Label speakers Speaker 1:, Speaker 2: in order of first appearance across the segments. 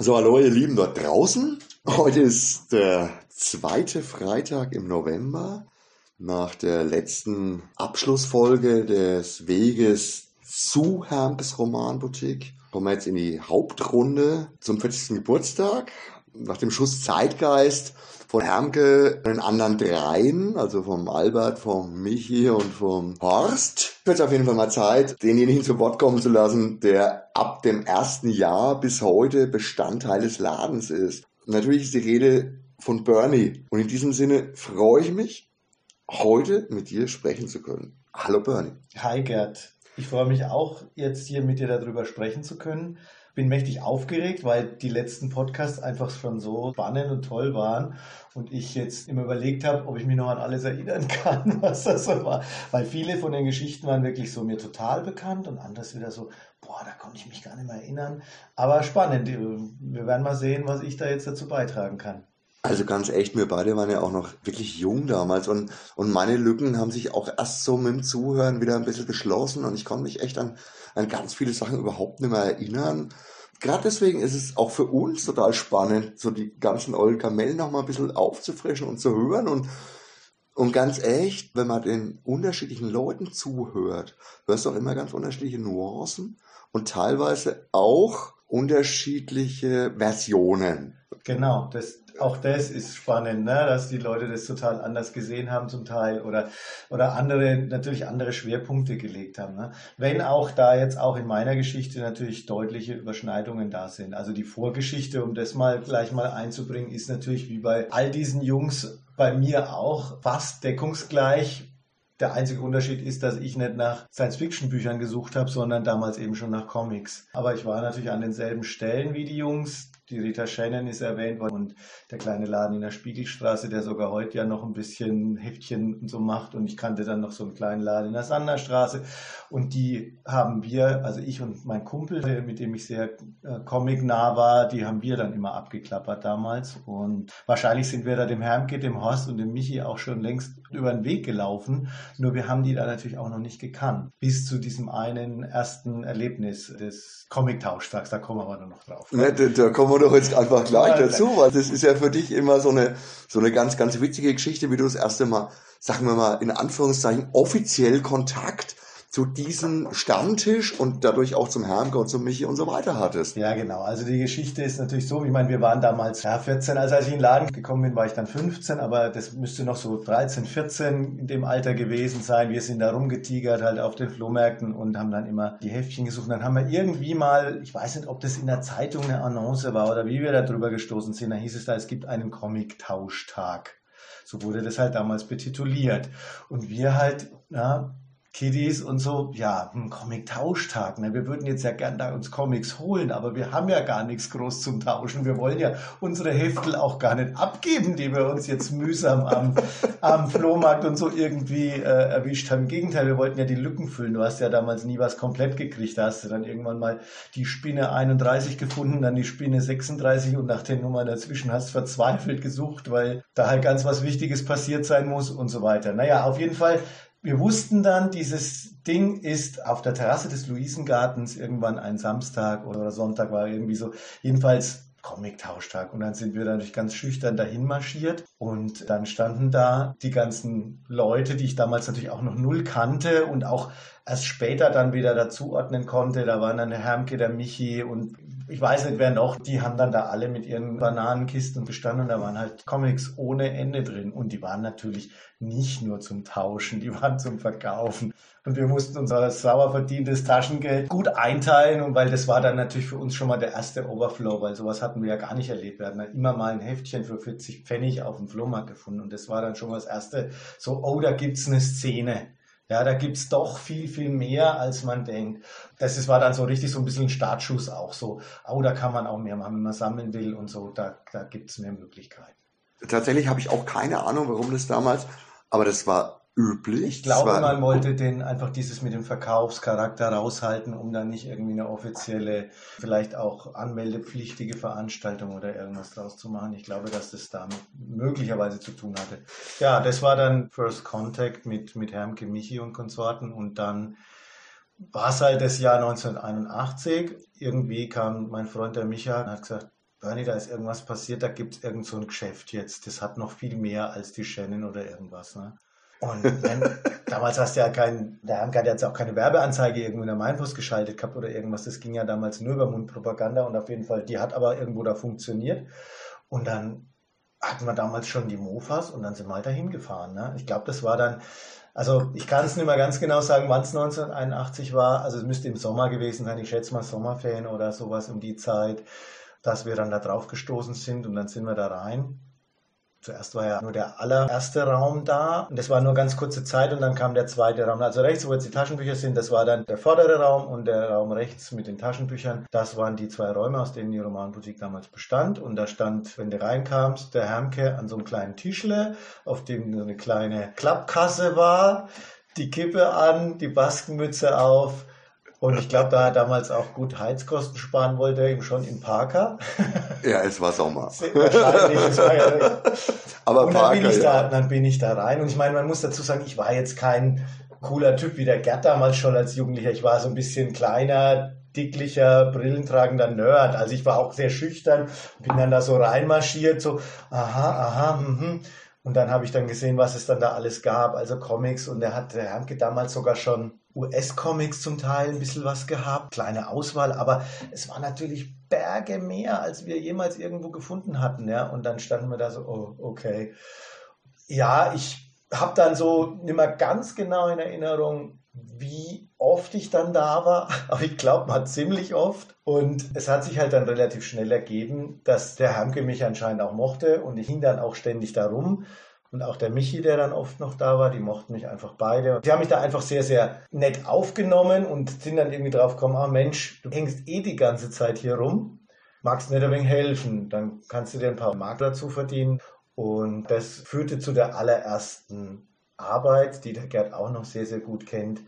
Speaker 1: So, hallo ihr Lieben dort draußen. Heute ist der zweite Freitag im November. Nach der letzten Abschlussfolge des Weges zu Hermes Romanboutique kommen wir jetzt in die Hauptrunde zum 40. Geburtstag. Nach dem Schuss Zeitgeist von Hermke, den anderen dreien, also vom Albert, vom Michi und vom Horst, wird auf jeden Fall mal Zeit, denjenigen zu Wort kommen zu lassen, der ab dem ersten Jahr bis heute Bestandteil des Ladens ist. Natürlich ist die Rede von Bernie. Und in diesem Sinne freue ich mich, heute mit dir sprechen zu können. Hallo Bernie.
Speaker 2: Hi Gerd. Ich freue mich auch, jetzt hier mit dir darüber sprechen zu können bin mächtig aufgeregt, weil die letzten Podcasts einfach schon so spannend und toll waren und ich jetzt immer überlegt habe, ob ich mich noch an alles erinnern kann, was das so war. Weil viele von den Geschichten waren wirklich so mir total bekannt und anderes wieder so, boah, da konnte ich mich gar nicht mehr erinnern. Aber spannend. Wir werden mal sehen, was ich da jetzt dazu beitragen kann.
Speaker 1: Also ganz echt, wir beide waren ja auch noch wirklich jung damals und, und meine Lücken haben sich auch erst so mit dem Zuhören wieder ein bisschen geschlossen und ich konnte mich echt an, an ganz viele Sachen überhaupt nicht mehr erinnern. Gerade deswegen ist es auch für uns total spannend, so die ganzen ollen Kamellen noch mal ein bisschen aufzufrischen und zu hören und und ganz echt, wenn man den unterschiedlichen Leuten zuhört, hörst du auch immer ganz unterschiedliche Nuancen und teilweise auch unterschiedliche Versionen.
Speaker 2: Genau, das, auch das ist spannend, ne? dass die Leute das total anders gesehen haben zum Teil oder, oder andere, natürlich andere Schwerpunkte gelegt haben. Ne? Wenn auch da jetzt auch in meiner Geschichte natürlich deutliche Überschneidungen da sind. Also die Vorgeschichte, um das mal gleich mal einzubringen, ist natürlich wie bei all diesen Jungs bei mir auch fast deckungsgleich. Der einzige Unterschied ist, dass ich nicht nach Science-Fiction-Büchern gesucht habe, sondern damals eben schon nach Comics. Aber ich war natürlich an denselben Stellen wie die Jungs die Rita Shannon ist erwähnt worden und der kleine Laden in der Spiegelstraße, der sogar heute ja noch ein bisschen Heftchen so macht. Und ich kannte dann noch so einen kleinen Laden in der Sanderstraße. Und die haben wir, also ich und mein Kumpel, mit dem ich sehr äh, comic-nah war, die haben wir dann immer abgeklappert damals. Und wahrscheinlich sind wir da dem Hermke, dem Horst und dem Michi auch schon längst über den Weg gelaufen. Nur wir haben die da natürlich auch noch nicht gekannt. Bis zu diesem einen ersten Erlebnis des Comic-Tauschtags. Da kommen wir aber noch drauf.
Speaker 1: Ne, da, da kommen wir wir doch jetzt einfach gleich dazu, weil das ist ja für dich immer so eine, so eine ganz, ganz witzige Geschichte, wie du das erste Mal, sagen wir mal, in Anführungszeichen offiziell Kontakt zu diesem Stammtisch und dadurch auch zum Herrn und zum Michi und so weiter hattest.
Speaker 2: Ja, genau. Also die Geschichte ist natürlich so, ich meine, wir waren damals ja, 14, also als ich in den Laden gekommen bin, war ich dann 15, aber das müsste noch so 13, 14 in dem Alter gewesen sein. Wir sind da rumgetigert halt auf den Flohmärkten und haben dann immer die Heftchen gesucht. Und dann haben wir irgendwie mal, ich weiß nicht, ob das in der Zeitung eine Annonce war oder wie wir da drüber gestoßen sind, da hieß es da, es gibt einen Comic-Tauschtag. So wurde das halt damals betituliert. Und wir halt, ja, Kiddies und so, ja, ein Comic-Tauschtag. Ne? Wir würden jetzt ja gern da uns Comics holen, aber wir haben ja gar nichts groß zum Tauschen. Wir wollen ja unsere Heftel auch gar nicht abgeben, die wir uns jetzt mühsam am, am Flohmarkt und so irgendwie äh, erwischt haben. Im Gegenteil, wir wollten ja die Lücken füllen. Du hast ja damals nie was komplett gekriegt. Da hast du dann irgendwann mal die Spinne 31 gefunden, dann die Spinne 36 und nach den Nummern dazwischen hast verzweifelt gesucht, weil da halt ganz was Wichtiges passiert sein muss und so weiter. Naja, auf jeden Fall wir wussten dann, dieses Ding ist auf der Terrasse des Luisengartens irgendwann ein Samstag oder Sonntag war irgendwie so. Jedenfalls Comic-Tauschtag. Und dann sind wir natürlich ganz schüchtern dahin marschiert. Und dann standen da die ganzen Leute, die ich damals natürlich auch noch null kannte und auch erst später dann wieder dazuordnen konnte. Da waren dann der Hermke, der Michi und ich weiß nicht wer noch. Die haben dann da alle mit ihren Bananenkisten bestanden und da waren halt Comics ohne Ende drin. Und die waren natürlich nicht nur zum Tauschen, die waren zum Verkaufen. Und wir mussten unser sauer verdientes Taschengeld gut einteilen und weil das war dann natürlich für uns schon mal der erste Overflow, weil sowas hatten wir ja gar nicht erlebt. Wir hatten halt immer mal ein Heftchen für 40 Pfennig auf dem Flohmarkt gefunden und das war dann schon mal das erste so, oh, da gibt's eine Szene. Ja, da gibt's doch viel, viel mehr, als man denkt. Das ist, war dann so richtig so ein bisschen ein Startschuss auch so. Oh, da kann man auch mehr machen, wenn man sammeln will und so. Da, da gibt's mehr Möglichkeiten.
Speaker 1: Tatsächlich habe ich auch keine Ahnung, warum das damals, aber das war üblich.
Speaker 2: Ich glaube, man wollte den einfach dieses mit dem Verkaufscharakter raushalten, um dann nicht irgendwie eine offizielle, vielleicht auch anmeldepflichtige Veranstaltung oder irgendwas draus zu machen. Ich glaube, dass das damit möglicherweise zu tun hatte. Ja, das war dann First Contact mit, mit Hermke, Michi und Konsorten und dann war es halt das Jahr 1981. Irgendwie kam mein Freund der Micha und hat gesagt, Bernie, da ist irgendwas passiert, da gibt es irgend so ein Geschäft jetzt, das hat noch viel mehr als die Shannon oder irgendwas. Ne? Und wenn, damals hast du ja kein, der Hank hat jetzt auch keine Werbeanzeige irgendwo in der Mainpost geschaltet gehabt oder irgendwas. Das ging ja damals nur über Mundpropaganda und auf jeden Fall, die hat aber irgendwo da funktioniert. Und dann hatten wir damals schon die Mofas und dann sind wir halt dahin gefahren. Ne? Ich glaube, das war dann, also ich kann es nicht mehr ganz genau sagen, wann es 1981 war. Also es müsste im Sommer gewesen sein. Ich schätze mal Sommerferien oder sowas um die Zeit, dass wir dann da drauf gestoßen sind und dann sind wir da rein. Zuerst war ja nur der allererste Raum da und das war nur ganz kurze Zeit und dann kam der zweite Raum. Also rechts, wo jetzt die Taschenbücher sind, das war dann der vordere Raum und der Raum rechts mit den Taschenbüchern. Das waren die zwei Räume, aus denen die Romanboutique damals bestand. Und da stand, wenn du reinkamst, der Hermke an so einem kleinen Tischle, auf dem so eine kleine Klappkasse war, die Kippe an, die Baskenmütze auf und ich glaube, da er damals auch gut Heizkosten sparen wollte, eben schon in Parker.
Speaker 1: Ja, es war Sommer.
Speaker 2: Wahrscheinlich. Es war ja,
Speaker 1: Aber
Speaker 2: und dann, bin ich
Speaker 1: ja.
Speaker 2: da, dann bin ich da rein. Und ich meine, man muss dazu sagen, ich war jetzt kein cooler Typ wie der Gerd damals schon als Jugendlicher. Ich war so ein bisschen kleiner, dicklicher, brillentragender Nerd. Also ich war auch sehr schüchtern, bin dann da so reinmarschiert, so, aha, aha, mhm. Und dann habe ich dann gesehen, was es dann da alles gab, also Comics. Und er hat, der Hermke damals sogar schon US-Comics zum Teil ein bisschen was gehabt, kleine Auswahl, aber es war natürlich Berge mehr, als wir jemals irgendwo gefunden hatten. Ja? Und dann standen wir da so, oh, okay. Ja, ich habe dann so nicht mehr ganz genau in Erinnerung, wie oft ich dann da war, aber ich glaube mal ziemlich oft. Und es hat sich halt dann relativ schnell ergeben, dass der Hamke mich anscheinend auch mochte und ich hing dann auch ständig darum. Und auch der Michi, der dann oft noch da war, die mochten mich einfach beide. Die haben mich da einfach sehr, sehr nett aufgenommen und sind dann irgendwie drauf gekommen, ah Mensch, du hängst eh die ganze Zeit hier rum, magst nicht ein wenig helfen, dann kannst du dir ein paar Mark dazu verdienen. Und das führte zu der allerersten Arbeit, die der Gerd auch noch sehr, sehr gut kennt,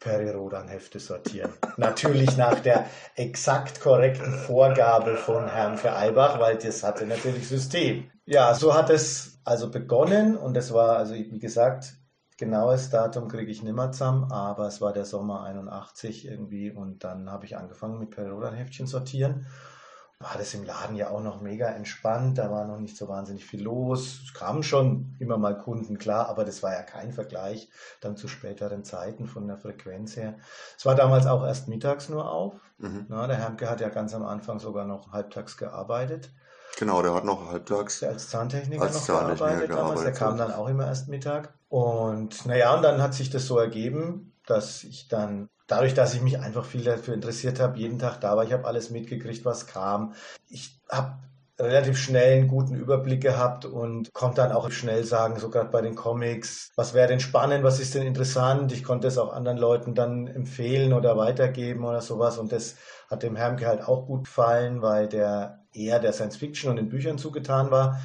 Speaker 2: Perirodan-Hefte sortieren. natürlich nach der exakt korrekten Vorgabe von Herrn Vereibach, weil das hatte natürlich System. Ja, so hat es also begonnen und es war, also wie gesagt, genaues Datum kriege ich nimmer zusammen, aber es war der Sommer 81 irgendwie und dann habe ich angefangen mit Perirodan-Heftchen sortieren war das im Laden ja auch noch mega entspannt. Da war noch nicht so wahnsinnig viel los. Es kamen schon immer mal Kunden, klar, aber das war ja kein Vergleich dann zu späteren Zeiten von der Frequenz her. Es war damals auch erst mittags nur auf.
Speaker 1: Mhm.
Speaker 2: Na, der Hermke hat ja ganz am Anfang sogar noch halbtags gearbeitet.
Speaker 1: Genau, der hat noch halbtags.
Speaker 2: Der als Zahntechniker
Speaker 1: Als
Speaker 2: noch
Speaker 1: Zahntechniker
Speaker 2: gearbeitet damals. Der kam dann auch immer erst Mittag. Und naja, und dann hat sich das so ergeben, dass ich dann dadurch, dass ich mich einfach viel dafür interessiert habe, jeden Tag da war, ich habe alles mitgekriegt, was kam. Ich habe relativ schnell einen guten Überblick gehabt und konnte dann auch schnell sagen, so gerade bei den Comics, was wäre denn spannend, was ist denn interessant. Ich konnte es auch anderen Leuten dann empfehlen oder weitergeben oder sowas und das hat dem Hermke halt auch gut gefallen, weil der eher der Science Fiction und den Büchern zugetan war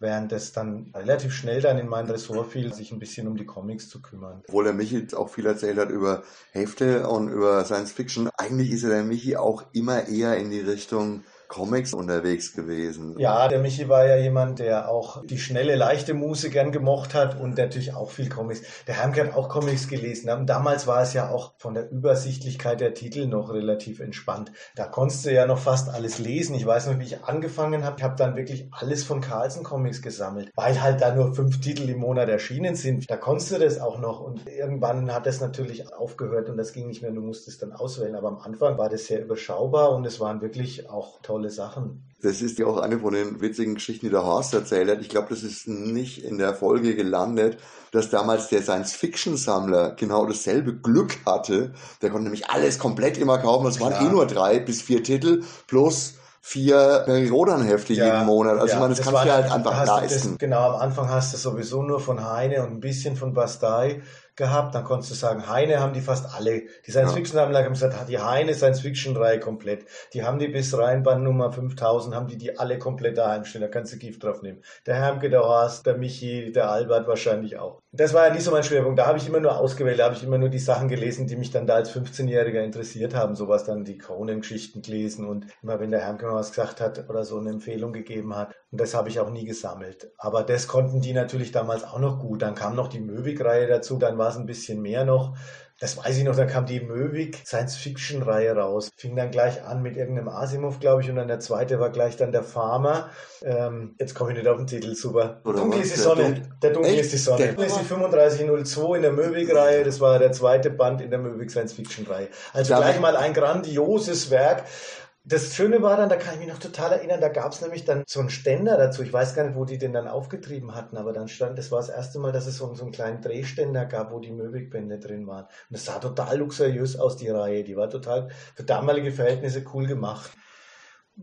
Speaker 2: während es dann relativ schnell dann in mein Ressort fiel, sich ein bisschen um die Comics zu kümmern.
Speaker 1: Obwohl der Michi auch viel erzählt hat über Hefte und über Science Fiction, eigentlich ist ja der Michi auch immer eher in die Richtung Comics unterwegs gewesen.
Speaker 2: Ja, der Michi war ja jemand, der auch die schnelle, leichte Musik gern gemocht hat und natürlich auch viel Comics. Der Heimke hat auch Comics gelesen. Und damals war es ja auch von der Übersichtlichkeit der Titel noch relativ entspannt. Da konntest du ja noch fast alles lesen. Ich weiß noch, wie ich angefangen habe. Ich habe dann wirklich alles von Carlsen Comics gesammelt, weil halt da nur fünf Titel im Monat erschienen sind. Da konntest du das auch noch. Und irgendwann hat das natürlich aufgehört und das ging nicht mehr. Du musstest dann auswählen. Aber am Anfang war das sehr überschaubar und es waren wirklich auch tolle Sachen.
Speaker 1: Das ist ja auch eine von den witzigen Geschichten, die der Horst erzählt hat. Ich glaube, das ist nicht in der Folge gelandet, dass damals der Science-Fiction-Sammler genau dasselbe Glück hatte. Der konnte nämlich alles komplett immer kaufen. Es waren
Speaker 2: Klar.
Speaker 1: eh nur drei bis vier Titel plus vier Periodenhefte jeden Monat. Also
Speaker 2: ja,
Speaker 1: ich meine, das, kannst
Speaker 2: war
Speaker 1: du dir halt einfach leisten.
Speaker 2: Das, genau, am Anfang hast du sowieso nur von Heine und ein bisschen von Bastei gehabt. Dann konntest du sagen, Heine haben die fast alle. Die Science-Fiction-Sammler haben gesagt, die Heine Science-Fiction-Reihe komplett. Die haben die bis Rheinband Nummer 5000, haben die die alle komplett daheim stehen. Da kannst du Gift drauf nehmen. Der Hermke, der Horst, der Michi, der Albert wahrscheinlich auch. Das war ja nicht so mein Schwerpunkt. Da habe ich immer nur ausgewählt, da habe ich immer nur die Sachen gelesen, die mich dann da als 15-Jähriger interessiert haben. Sowas dann die Conan-Geschichten gelesen und immer wenn der Hermke mal was gesagt hat oder so eine Empfehlung gegeben hat. Und das habe ich auch nie gesammelt. Aber das konnten die natürlich damals auch noch gut. Dann kam noch die Möwig-Reihe dazu, dann war es ein bisschen mehr noch. Das weiß ich noch, da kam die Möwig Science-Fiction-Reihe raus. Fing dann gleich an mit irgendeinem Asimov, glaube ich, und dann der zweite war gleich dann der Farmer. Ähm, jetzt komme ich nicht auf den Titel, super. Oder Dunkel ist die Sonne. Der, Dun der Dunkel Echt? ist die Sonne. Der ist die 3502 in der Möwig-Reihe. Das war der zweite Band in der Möwig Science-Fiction-Reihe. Also da gleich mal ein grandioses Werk. Das Schöne war dann, da kann ich mich noch total erinnern, da gab es nämlich dann so einen Ständer dazu. Ich weiß gar nicht, wo die den dann aufgetrieben hatten, aber dann stand, das war das erste Mal, dass es so, so einen kleinen Drehständer gab, wo die Möbigbände drin waren. Und das sah total luxuriös aus, die Reihe. Die war total für damalige Verhältnisse cool gemacht.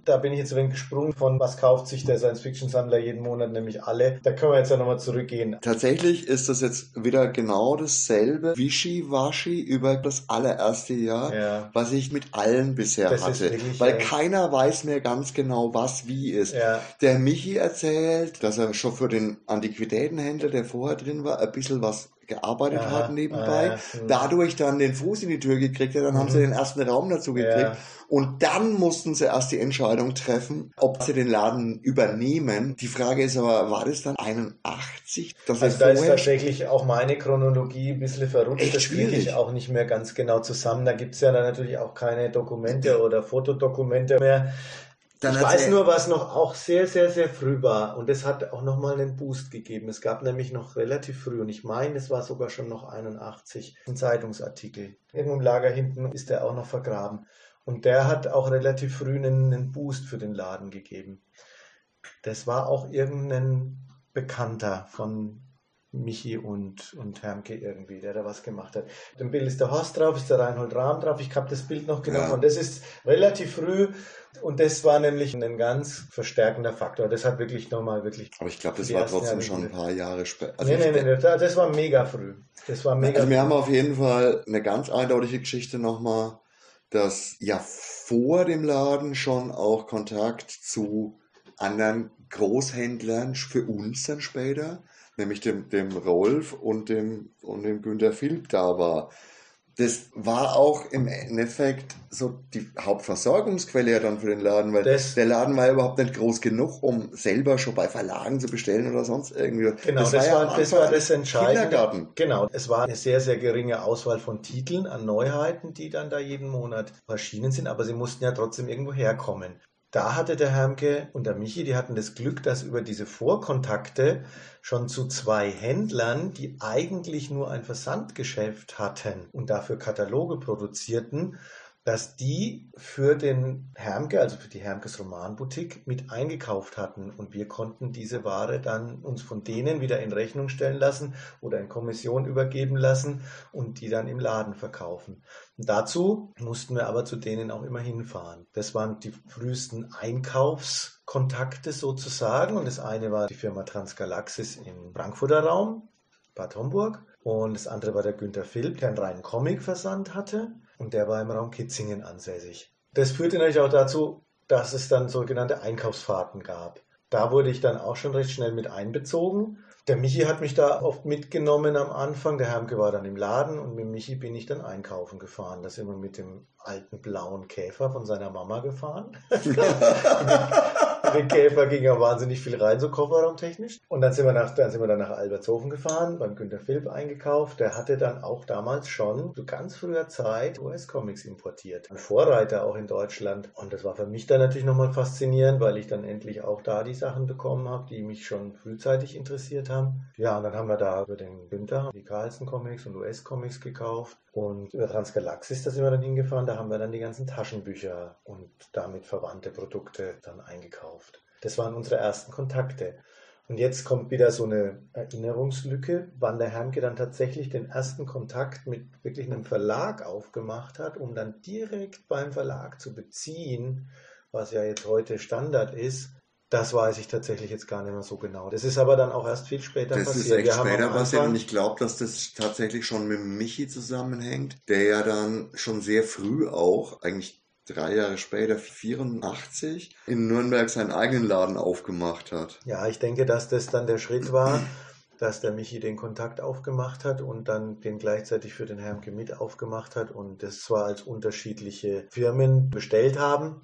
Speaker 2: Da bin ich jetzt ein wenig gesprungen von, was kauft sich der Science-Fiction-Sammler jeden Monat, nämlich alle. Da können wir jetzt ja nochmal zurückgehen.
Speaker 1: Tatsächlich ist das jetzt wieder genau dasselbe Wischi-Waschi über das allererste Jahr, ja. was ich mit allen bisher das hatte. Wirklich, Weil ja. keiner weiß mehr ganz genau, was wie ist. Ja. Der Michi erzählt, dass er schon für den Antiquitätenhändler, der vorher drin war, ein bisschen was gearbeitet ja, hat nebenbei, ja, dadurch dann den Fuß in die Tür gekriegt hat, dann mhm. haben sie mhm. den ersten Raum dazu gekriegt ja. und dann mussten sie erst die Entscheidung treffen, ob sie den Laden übernehmen. Die Frage ist aber, war das dann 81?
Speaker 2: also da ist tatsächlich auch meine Chronologie ein bisschen verrutscht, das kriege ich auch nicht mehr ganz genau zusammen. Da gibt es ja dann natürlich auch keine Dokumente oder Fotodokumente mehr. Dann ich weiß nur, was noch auch sehr, sehr, sehr früh war. Und es hat auch nochmal einen Boost gegeben. Es gab nämlich noch relativ früh, und ich meine, es war sogar schon noch 81, ein Zeitungsartikel. Irgendwo im Lager hinten ist der auch noch vergraben. Und der hat auch relativ früh einen, einen Boost für den Laden gegeben. Das war auch irgendein Bekannter von Michi und, und Hermke irgendwie, der da was gemacht hat. Dem Bild ist der Horst drauf, ist der Reinhold Rahm drauf. Ich habe das Bild noch genommen ja. und das ist relativ früh und das war nämlich ein ganz verstärkender Faktor. Das hat wirklich nochmal wirklich.
Speaker 1: Aber ich glaube, das war trotzdem Jahre schon ein paar Jahre später.
Speaker 2: Also nee, nee, nee, das war mega früh. Das war mega
Speaker 1: Also wir haben auf jeden Fall eine ganz eindeutige Geschichte nochmal, dass ja vor dem Laden schon auch Kontakt zu anderen Großhändlern für uns dann später nämlich dem, dem Rolf und dem, und dem Günter Philipp da war. Das war auch im Endeffekt so die Hauptversorgungsquelle ja dann für den Laden, weil das, der Laden war ja überhaupt nicht groß genug, um selber schon bei Verlagen zu bestellen oder sonst irgendwie.
Speaker 2: Genau, das, das war, ja das, war das Entscheidende. Kindergarten. Genau, es war eine sehr, sehr geringe Auswahl von Titeln an Neuheiten, die dann da jeden Monat erschienen sind, aber sie mussten ja trotzdem irgendwo herkommen. Da hatte der Hermke und der Michi, die hatten das Glück, dass über diese Vorkontakte schon zu zwei Händlern, die eigentlich nur ein Versandgeschäft hatten und dafür Kataloge produzierten, dass die für den Hermke, also für die Hermkes Romanboutique, mit eingekauft hatten. Und wir konnten diese Ware dann uns von denen wieder in Rechnung stellen lassen oder in Kommission übergeben lassen und die dann im Laden verkaufen. Und dazu mussten wir aber zu denen auch immer hinfahren. Das waren die frühesten Einkaufskontakte sozusagen. Und das eine war die Firma Transgalaxis im Frankfurter Raum, Bad Homburg. Und das andere war der Günther Philipp, der einen reinen Comic-Versand hatte und der war im Raum Kitzingen ansässig. Das führte natürlich auch dazu, dass es dann sogenannte Einkaufsfahrten gab. Da wurde ich dann auch schon recht schnell mit einbezogen. Der Michi hat mich da oft mitgenommen am Anfang. Der Hermke war dann im Laden und mit Michi bin ich dann einkaufen gefahren. Da sind wir mit dem alten blauen Käfer von seiner Mama gefahren. den Käfer ging ja wahnsinnig viel rein, so kofferraumtechnisch. Und dann sind wir nach, dann sind wir dann nach Albertshofen gefahren, beim Günter Philipp eingekauft. Der hatte dann auch damals schon zu ganz früher Zeit US-Comics importiert. Ein Vorreiter auch in Deutschland. Und das war für mich dann natürlich nochmal faszinierend, weil ich dann endlich auch da die Sachen bekommen habe, die mich schon frühzeitig interessiert haben. Ja, und dann haben wir da über den Günther die Carlson Comics und US-Comics gekauft. Und über Transgalaxis, da sind wir dann hingefahren, da haben wir dann die ganzen Taschenbücher und damit verwandte Produkte dann eingekauft. Das waren unsere ersten Kontakte. Und jetzt kommt wieder so eine Erinnerungslücke, wann der Hermke dann tatsächlich den ersten Kontakt mit wirklich einem Verlag aufgemacht hat, um dann direkt beim Verlag zu beziehen, was ja jetzt heute Standard ist, das weiß ich tatsächlich jetzt gar nicht mehr so genau. Das ist aber dann auch erst viel später
Speaker 1: das passiert. Das ist echt später passiert und ich glaube, dass das tatsächlich schon mit Michi zusammenhängt, der ja dann schon sehr früh auch, eigentlich drei Jahre später, 84, in Nürnberg seinen eigenen Laden aufgemacht hat.
Speaker 2: Ja, ich denke, dass das dann der Schritt war, dass der Michi den Kontakt aufgemacht hat und dann den gleichzeitig für den Herrn mit aufgemacht hat und das zwar als unterschiedliche Firmen bestellt haben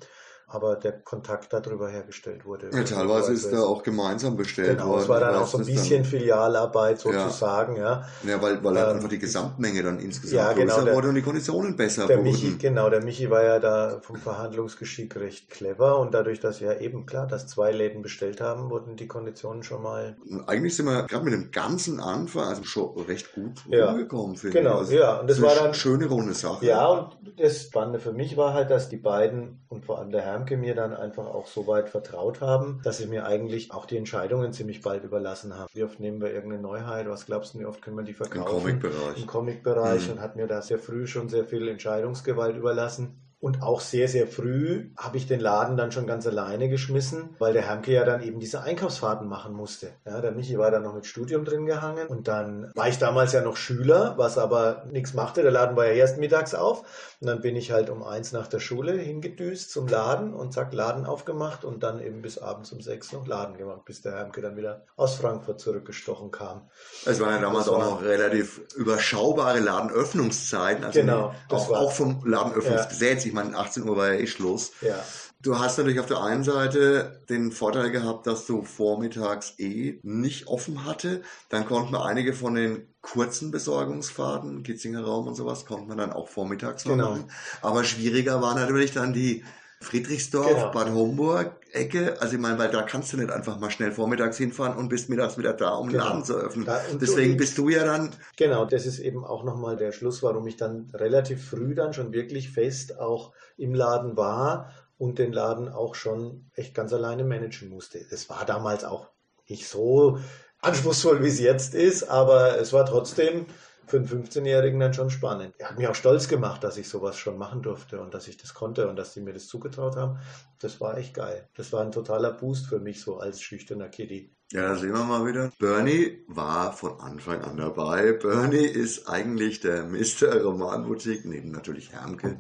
Speaker 2: aber der Kontakt darüber hergestellt wurde.
Speaker 1: Ja, teilweise ist da auch gemeinsam bestellt
Speaker 2: genau,
Speaker 1: worden.
Speaker 2: Es war dann auch so ein bisschen Filialarbeit sozusagen, ja.
Speaker 1: Ja, ja weil, weil ähm, einfach die Gesamtmenge dann insgesamt
Speaker 2: ja, genau,
Speaker 1: größer
Speaker 2: der,
Speaker 1: wurde und die Konditionen besser
Speaker 2: der
Speaker 1: wurden.
Speaker 2: Michi, genau, der Michi war ja da vom Verhandlungsgeschick recht clever und dadurch, dass ja eben klar, dass zwei Läden bestellt haben, wurden die Konditionen schon mal.
Speaker 1: Eigentlich sind wir gerade mit dem ganzen Anfang also schon recht gut
Speaker 2: Ja.
Speaker 1: rumgekommen, finde
Speaker 2: Genau,
Speaker 1: ich. Also,
Speaker 2: ja, und das war dann-
Speaker 1: schöne runde Sache.
Speaker 2: Ja, und das Spannende für mich war halt, dass die beiden und vor allem der Hermke mir dann einfach auch so weit vertraut haben, dass sie mir eigentlich auch die Entscheidungen ziemlich bald überlassen haben. Wie oft nehmen wir irgendeine Neuheit? Was glaubst du, wie oft können wir die
Speaker 1: Im
Speaker 2: verkaufen?
Speaker 1: Comic-Bereich.
Speaker 2: Im Comic-Bereich
Speaker 1: Mhm.
Speaker 2: und hat mir da sehr früh schon sehr viel Entscheidungsgewalt überlassen. Und auch sehr, sehr früh habe ich den Laden dann schon ganz alleine geschmissen, weil der Hermke ja dann eben diese Einkaufsfahrten machen musste. Ja, der Michi war dann noch mit Studium drin gehangen und dann war ich damals ja noch Schüler, was aber nichts machte. Der Laden war ja erst mittags auf und dann bin ich halt um eins nach der Schule hingedüst zum Laden und zack, Laden aufgemacht und dann eben bis abends um sechs noch Laden gemacht, bis der Hermke dann wieder aus Frankfurt zurückgestochen kam.
Speaker 1: Es waren ja damals
Speaker 2: Das
Speaker 1: auch
Speaker 2: war-
Speaker 1: noch relativ überschaubare Ladenöffnungszeiten. Also
Speaker 2: Genau, das
Speaker 1: auch,
Speaker 2: war-
Speaker 1: auch vom Ladenöffnungsgesetz. Ich meine, 18 Uhr war ja eh Schluss.
Speaker 2: Ja,
Speaker 1: Du hast natürlich auf der einen Seite den Vorteil gehabt, dass du vormittags eh nicht offen hatte. Dann konnten wir einige von den kurzen Besorgungsfahrten, Kitzinger Raum und sowas, konnten wir dann auch vormittags
Speaker 2: Genau.
Speaker 1: machen. Aber schwieriger war natürlich dann die Friedrichsdorf,
Speaker 2: Genau.
Speaker 1: Bad Homburg Ecke. Also ich meine, weil da kannst du nicht einfach mal schnell vormittags hinfahren und bist mittags wieder da, um den
Speaker 2: Genau.
Speaker 1: Laden zu öffnen.
Speaker 2: Da- und-
Speaker 1: Deswegen bist du ja dann
Speaker 2: Genau, das ist eben auch nochmal der Schluss, warum ich dann relativ früh dann schon wirklich fest auch im Laden war und den Laden auch schon echt ganz alleine managen musste. Es war damals auch nicht so anspruchsvoll, wie es jetzt ist, aber es war trotzdem für einen 15-Jährigen dann schon spannend. Er hat mich auch stolz gemacht, dass ich sowas schon machen durfte und dass ich das konnte und dass die mir das zugetraut haben. Das war echt geil. Das war ein totaler Boost für mich so als schüchterner Kitty.
Speaker 1: Ja, da sehen wir mal wieder. Bernie war von Anfang an dabei. Bernie ist eigentlich der Mr. Romanboutique, neben natürlich Hermke.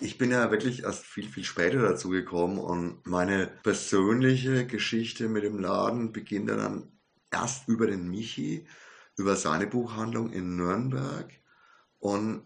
Speaker 1: Ich bin ja wirklich erst viel, viel später dazu gekommen und meine persönliche Geschichte mit dem Laden beginnt dann erst über den Michi, über seine Buchhandlung in Nürnberg und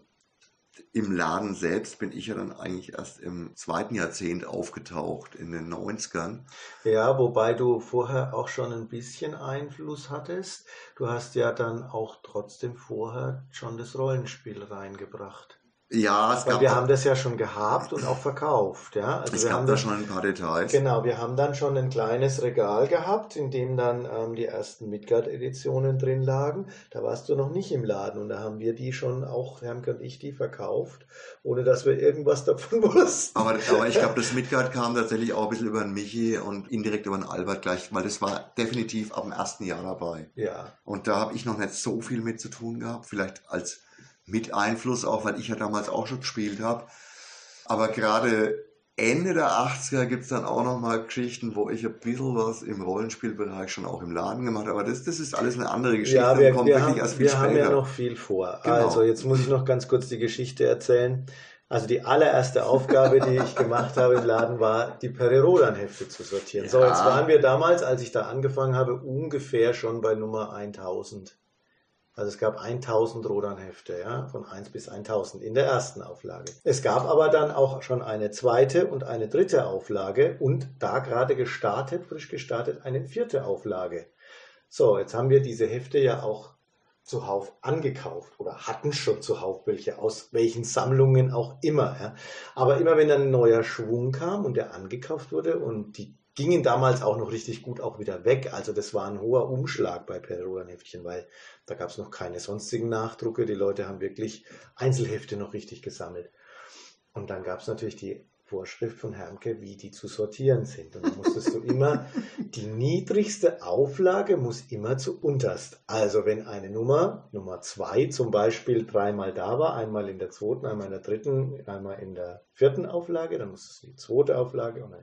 Speaker 1: im Laden selbst bin ich ja dann eigentlich erst im zweiten Jahrzehnt aufgetaucht, in den 90ern.
Speaker 2: Ja, wobei du vorher auch schon ein bisschen Einfluss hattest. Du hast ja dann auch trotzdem vorher schon das Rollenspiel reingebracht.
Speaker 1: Ja, es
Speaker 2: Weil
Speaker 1: gab,
Speaker 2: wir haben das ja schon gehabt und auch verkauft, ja. Also
Speaker 1: es
Speaker 2: wir
Speaker 1: gab
Speaker 2: haben
Speaker 1: da schon ein paar Details.
Speaker 2: genau, wir haben dann schon ein kleines Regal gehabt, in dem dann ähm, die ersten Midgard-Editionen drin lagen. Da warst du noch nicht im Laden und da haben wir die schon auch, Hermke und ich, die verkauft, ohne dass wir irgendwas davon wussten.
Speaker 1: Aber, aber ich glaube, das Midgard kam tatsächlich auch ein bisschen über den Michi und indirekt über den Albert gleich, weil das war definitiv ab dem ersten Jahr dabei.
Speaker 2: Ja,
Speaker 1: Und da habe ich noch nicht so viel mit zu tun gehabt, vielleicht als mit Einfluss auch, weil ich ja damals auch schon gespielt habe. Aber gerade Ende der 80er gibt es dann auch noch mal Geschichten, wo ich ein bisschen was im Rollenspielbereich schon auch im Laden gemacht habe. Aber das, das ist alles eine andere Geschichte
Speaker 2: Ja, wir,
Speaker 1: kommt
Speaker 2: wir,
Speaker 1: wirklich
Speaker 2: haben, wir haben ja noch viel vor.
Speaker 1: Genau.
Speaker 2: Also jetzt muss ich noch ganz kurz die Geschichte erzählen. Also die allererste Aufgabe, die ich gemacht habe im Laden, war, die Perirodan-Hefte zu sortieren. So,
Speaker 1: Ja.
Speaker 2: jetzt waren wir damals, als ich da angefangen habe, ungefähr schon bei Nummer 1000. Also es gab 1000 Rodan-Hefte, ja, von 1 bis 1000 in der ersten Auflage. Es gab aber dann auch schon eine zweite und eine dritte Auflage und da gerade gestartet, frisch gestartet, eine vierte Auflage. So, jetzt haben wir diese Hefte ja auch zuhauf angekauft oder hatten schon zuhauf welche, aus welchen Sammlungen auch immer. Ja. Aber immer wenn dann ein neuer Schwung kam und der angekauft wurde und die gingen damals auch noch richtig gut auch wieder weg. Also das war ein hoher Umschlag bei Perirodan-Heftchen, weil da gab es noch keine sonstigen Nachdrucke. Die Leute haben wirklich Einzelhefte noch richtig gesammelt. Und dann gab es natürlich die Vorschrift von Hermke, wie die zu sortieren sind. Und dann musstest du immer, die niedrigste Auflage muss immer zu unterst. Also wenn eine Nummer, Nummer zwei zum Beispiel dreimal da war, einmal in der zweiten, einmal in der dritten, einmal in der vierten Auflage, dann musstest du die zweite Auflage und,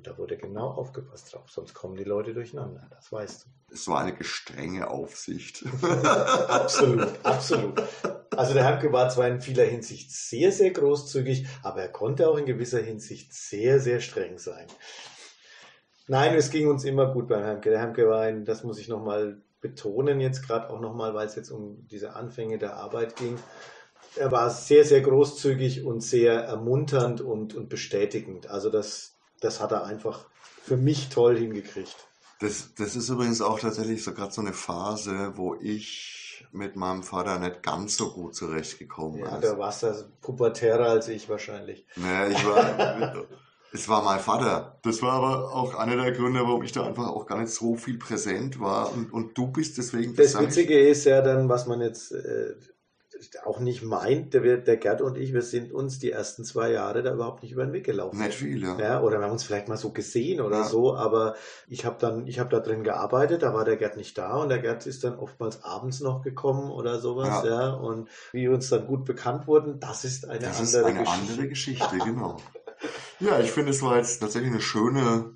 Speaker 2: und da wurde genau aufgepasst drauf, sonst kommen die Leute durcheinander, das weißt du.
Speaker 1: Es war eine strenge Aufsicht.
Speaker 2: absolut, absolut. Also der Hermke war zwar in vieler Hinsicht sehr, sehr großzügig, aber er konnte auch in gewisser Hinsicht sehr, sehr streng sein. Nein, es ging uns immer gut beim Hermke. Der Hermke war ein, das muss ich nochmal betonen, jetzt gerade auch nochmal, weil es jetzt um diese Anfänge der Arbeit ging. er war sehr, sehr großzügig und sehr ermunternd und, und bestätigend. Also das, das hat er einfach für mich toll hingekriegt.
Speaker 1: Das, das ist übrigens auch tatsächlich so gerade so eine Phase, wo ich mit meinem Vater nicht ganz so gut zurechtgekommen bin.
Speaker 2: Ja, da warst du pubertärer als ich wahrscheinlich.
Speaker 1: Naja, ich war, es war mein Vater. Das war aber auch einer der Gründe, warum ich da einfach auch gar nicht so viel präsent war. Und, und du bist deswegen.
Speaker 2: Das Witzige ist ja dann, was man jetzt äh, auch nicht meint, der, der Gerd und ich, wir sind uns die ersten zwei Jahre da überhaupt nicht über den Weg gelaufen.
Speaker 1: Nicht viel, ja.
Speaker 2: ja oder wir haben uns vielleicht mal so gesehen oder ja. so, aber ich habe dann, ich habe da drin gearbeitet, da war der Gerd nicht da und der Gerd ist dann oftmals abends noch gekommen oder sowas, ja. ja und wie wir uns dann gut bekannt wurden, das ist eine das andere
Speaker 1: ist eine Geschichte. andere Geschichte, genau. Ja, ich finde, es war jetzt tatsächlich eine schöne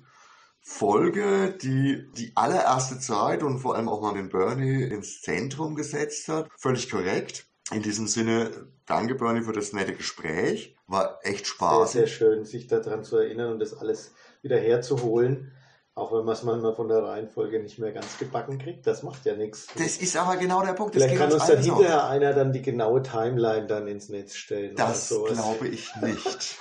Speaker 1: Folge, die die allererste Zeit und vor allem auch mal den Bernie ins Zentrum gesetzt hat. Völlig korrekt. In diesem Sinne, danke Bernie für das nette Gespräch. War echt Spaß.
Speaker 2: Sehr, sehr schön, sich daran zu erinnern und das alles wieder herzuholen. Auch wenn man es manchmal von der Reihenfolge nicht mehr ganz gebacken kriegt, das macht ja nichts.
Speaker 1: Das ist aber genau der Punkt. Das
Speaker 2: Vielleicht kann uns dann hinterher auf. einer dann die genaue Timeline dann ins Netz stellen.
Speaker 1: Das glaube ich nicht.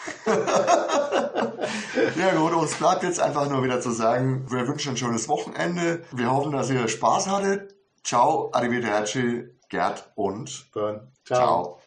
Speaker 1: ja gut, uns bleibt jetzt einfach nur wieder zu sagen, wir wünschen ein schönes Wochenende. Wir hoffen, dass ihr Spaß hattet. Ciao, arrivederci. Gerd und
Speaker 2: Burn.
Speaker 1: Ciao. Ciao.